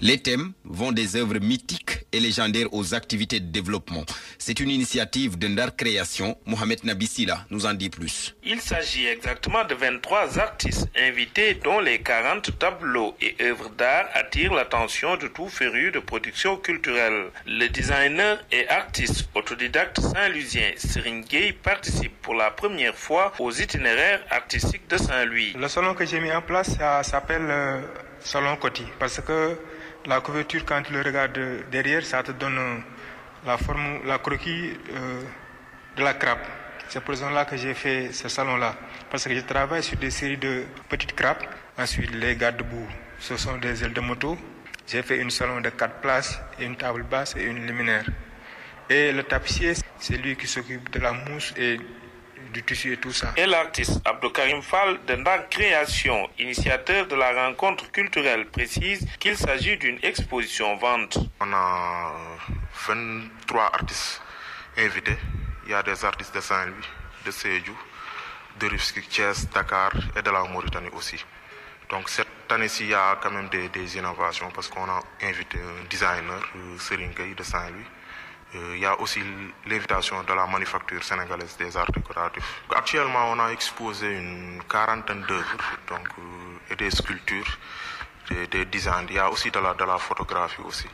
Les thèmes vont des œuvres mythiques et légendaires aux activités de développement. C'est une initiative de Ndar Création. Mohamed Nabissila nous en dit plus. Il s'agit exactement de 23 artistes invités dont les 40 tableaux et œuvres d'art attirent l'attention de tout féru de production culturelle. Le designer et artiste autodidacte saint-lusien Serine Gueye participe pour la première fois aux itinéraires artistiques de Saint-Louis. Le salon que j'ai mis en place s'appelle euh, Salon Coty parce que la couverture, quand tu le regardes derrière, ça te donne la forme, la croquis euh, de la crabe. C'est pour ça que j'ai fait ce salon-là. Parce que je travaille sur des séries de petites crabes. Ensuite, les garde-boue, ce sont des ailes de moto. J'ai fait une salon de quatre places, une table basse et une luminaire. Et le tapissier, c'est lui qui s'occupe de la mousse et du tissu et tout ça. Et l'artiste Abdelkarim Fall de Création, initiateur de la rencontre culturelle, précise qu'il s'agit d'une exposition vente. On a 23 artistes invités. Il y a des artistes de Saint-Louis, de Sédhiou, de Rufisque, Thiès, Dakar et de la Mauritanie aussi. Donc cette année-ci, il y a quand même des, des innovations parce qu'on a invité un designer, Serine Gueye de Saint-Louis. Euh, il y a aussi l'invitation de la manufacture sénégalaise des arts décoratifs. Actuellement, on a exposé une quarantaine d'œuvres donc, euh, et des sculptures, des, des, designs. Il y a aussi de la, de la photographie aussi.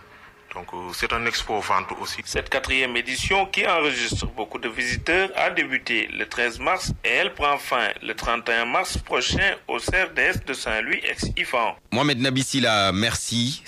Donc euh, c'est un expo vente aussi. Cette quatrième édition qui enregistre beaucoup de visiteurs a débuté le 13 mars et elle prend fin le 31 mars prochain au CRDS de Saint-Louis ex-IFAN. Mohamed Nabissila, merci.